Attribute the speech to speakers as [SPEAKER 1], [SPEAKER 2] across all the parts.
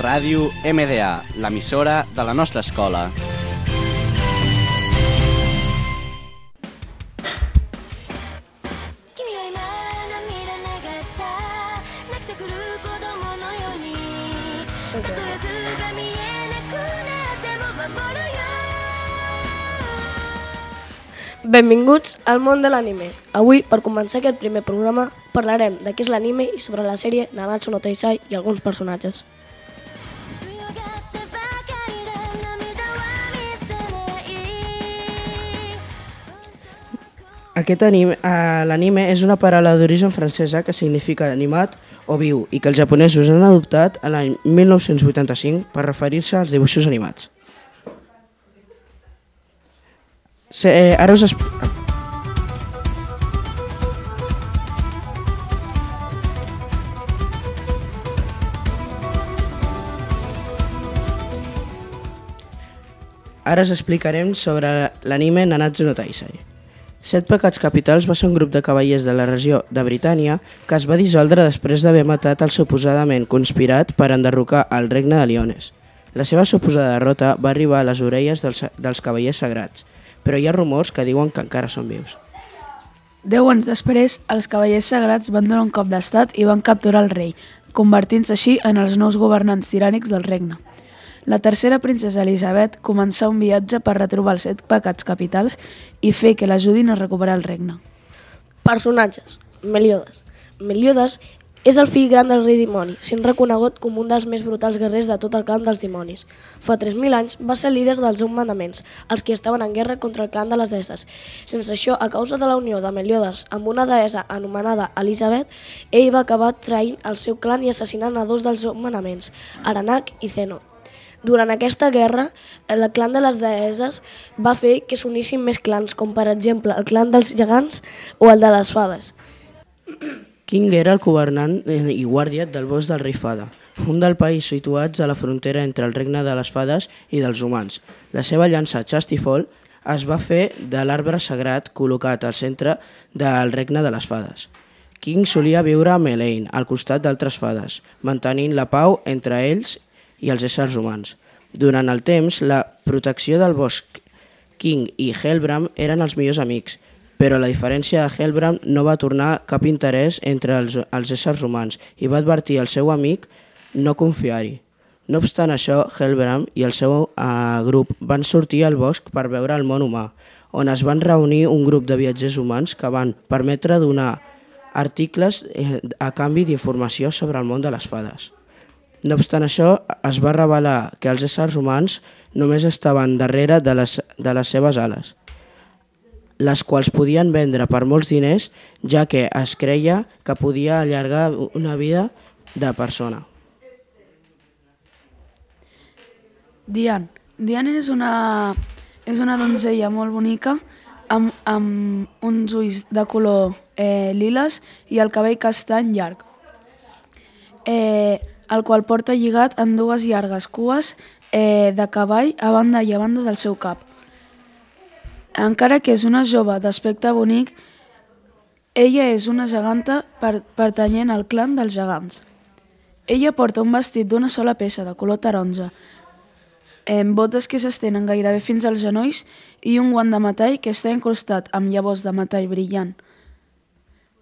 [SPEAKER 1] Ràdio MDA, l'emissora de la nostra escola.
[SPEAKER 2] Benvinguts al món de l'anime. Avui, per començar aquest primer programa, parlarem de què és l'anime i sobre la sèrie Nanatsu no Taisai i alguns personatges.
[SPEAKER 3] Aquest anime, eh, l'anime és una paraula d'origen francesa que significa animat o viu i que els japonesos han adoptat a l'any 1985 per referir-se als dibuixos animats. Se, eh, ara us... Esp... Ara us explicarem sobre l'anime Nanatsu no Taisai. Set pecats capitals va ser un grup de cavallers de la regió de Britània que es va dissoldre després d'haver matat el suposadament conspirat per enderrocar el regne de Liones. La seva suposada derrota va arribar a les orelles dels, dels cavallers sagrats, però hi ha rumors que diuen que encara són vius.
[SPEAKER 4] Deu anys després, els cavallers sagrats van donar un cop d'estat i van capturar el rei, convertint-se així en els nous governants tirànics del regne. La tercera princesa Elisabet començà un viatge per retrobar els set pecats capitals i fer que l'ajudin a recuperar el regne.
[SPEAKER 2] Personatges. Meliodas. Meliodas és el fill gran del rei dimoni, sent reconegut com un dels més brutals guerrers de tot el clan dels dimonis. Fa 3.000 anys va ser líder dels manaments, els que estaven en guerra contra el clan de les deesses. Sense això, a causa de la unió de Meliodas amb una deessa anomenada Elisabet, ell va acabar traint el seu clan i assassinant a dos dels manaments, Aranac i Zeno. Durant aquesta guerra, el clan de les deeses va fer que s'unissin més clans, com per exemple el clan dels gegants o el de les fades.
[SPEAKER 3] King era el governant eh, i guàrdia del bosc del rei Fada, un del país situats a la frontera entre el regne de les fades i dels humans. La seva llança Chastifol es va fer de l'arbre sagrat col·locat al centre del regne de les fades. King solia viure amb Elaine, al costat d'altres fades, mantenint la pau entre ells i els éssers humans. Durant el temps, la protecció del bosc King i Helbram eren els millors amics, però la diferència de Helbram no va tornar cap interès entre els, els éssers humans i va advertir al seu amic no confiar-hi. No obstant això, Helbram i el seu uh, grup van sortir al bosc per veure el món humà, on es van reunir un grup de viatgers humans que van permetre donar articles eh, a canvi d'informació sobre el món de les fades. No obstant això, es va revelar que els éssers humans només estaven darrere de les, de les seves ales, les quals podien vendre per molts diners, ja que es creia que podia allargar una vida de persona.
[SPEAKER 4] Diane. Diane és una, és una donzella molt bonica amb, amb uns ulls de color eh, liles i el cabell castany llarg. Eh, el qual porta lligat en dues llargues cues eh, de cavall a banda i a banda del seu cap. Encara que és una jove d'aspecte bonic, ella és una geganta per, pertanyent al clan dels gegants. Ella porta un vestit d'una sola peça de color taronja, amb botes que s'estenen gairebé fins als genolls i un guant de metall que està encrustat amb llavors de metall brillant.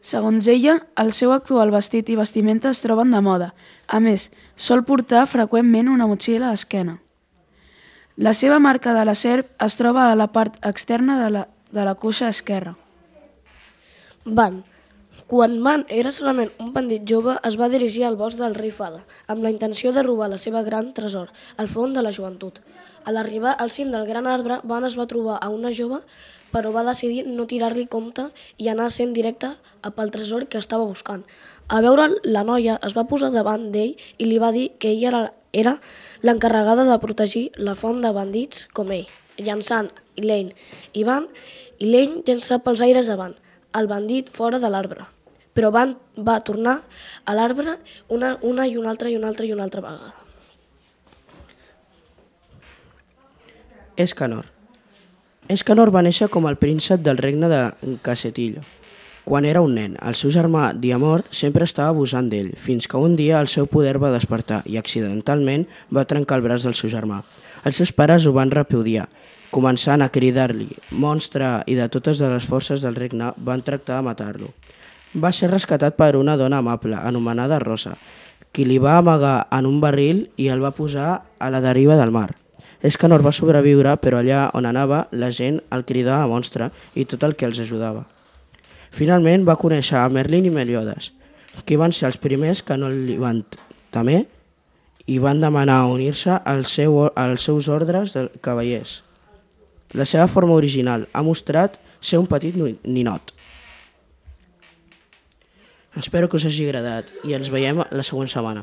[SPEAKER 4] Segons ella, el seu actual vestit i vestimenta es troben de moda. A més, sol portar freqüentment una motxilla a l'esquena. La seva marca de la serp es troba a la part externa de la, de la cuixa esquerra.
[SPEAKER 2] Van. Quan Van era solament un bandit jove, es va dirigir al bosc del rei Fada, amb la intenció de robar la seva gran tresor, el fons de la joventut. A l'arribar al cim del gran arbre, Van es va trobar a una jove, però va decidir no tirar-li compte i anar sent directe a pel tresor que estava buscant. A veure la noia es va posar davant d'ell i li va dir que ella era, l'encarregada de protegir la font de bandits com ell, llançant Elaine i Van, i Elaine llançar pels aires avant, el bandit fora de l'arbre. Però Van va tornar a l'arbre una, una i una altra i una altra i una altra vegada.
[SPEAKER 3] Escanor. Escanor va néixer com el príncep del regne de Casetillo. Quan era un nen, el seu germà Diamort sempre estava abusant d'ell, fins que un dia el seu poder va despertar i accidentalment va trencar el braç del seu germà. Els seus pares ho van repudiar, començant a cridar-li monstre i de totes les forces del regne van tractar de matar-lo. Va ser rescatat per una dona amable, anomenada Rosa, qui li va amagar en un barril i el va posar a la deriva del mar. Escanor va sobreviure, però allà on anava la gent el cridava monstre i tot el que els ajudava. Finalment va conèixer a Merlin i Meliodas, que van ser els primers que no li van temer i van demanar unir-se als, seu, als seus ordres de cavallers. La seva forma original ha mostrat ser un petit ninot. Espero que us hagi agradat i ens veiem la següent setmana.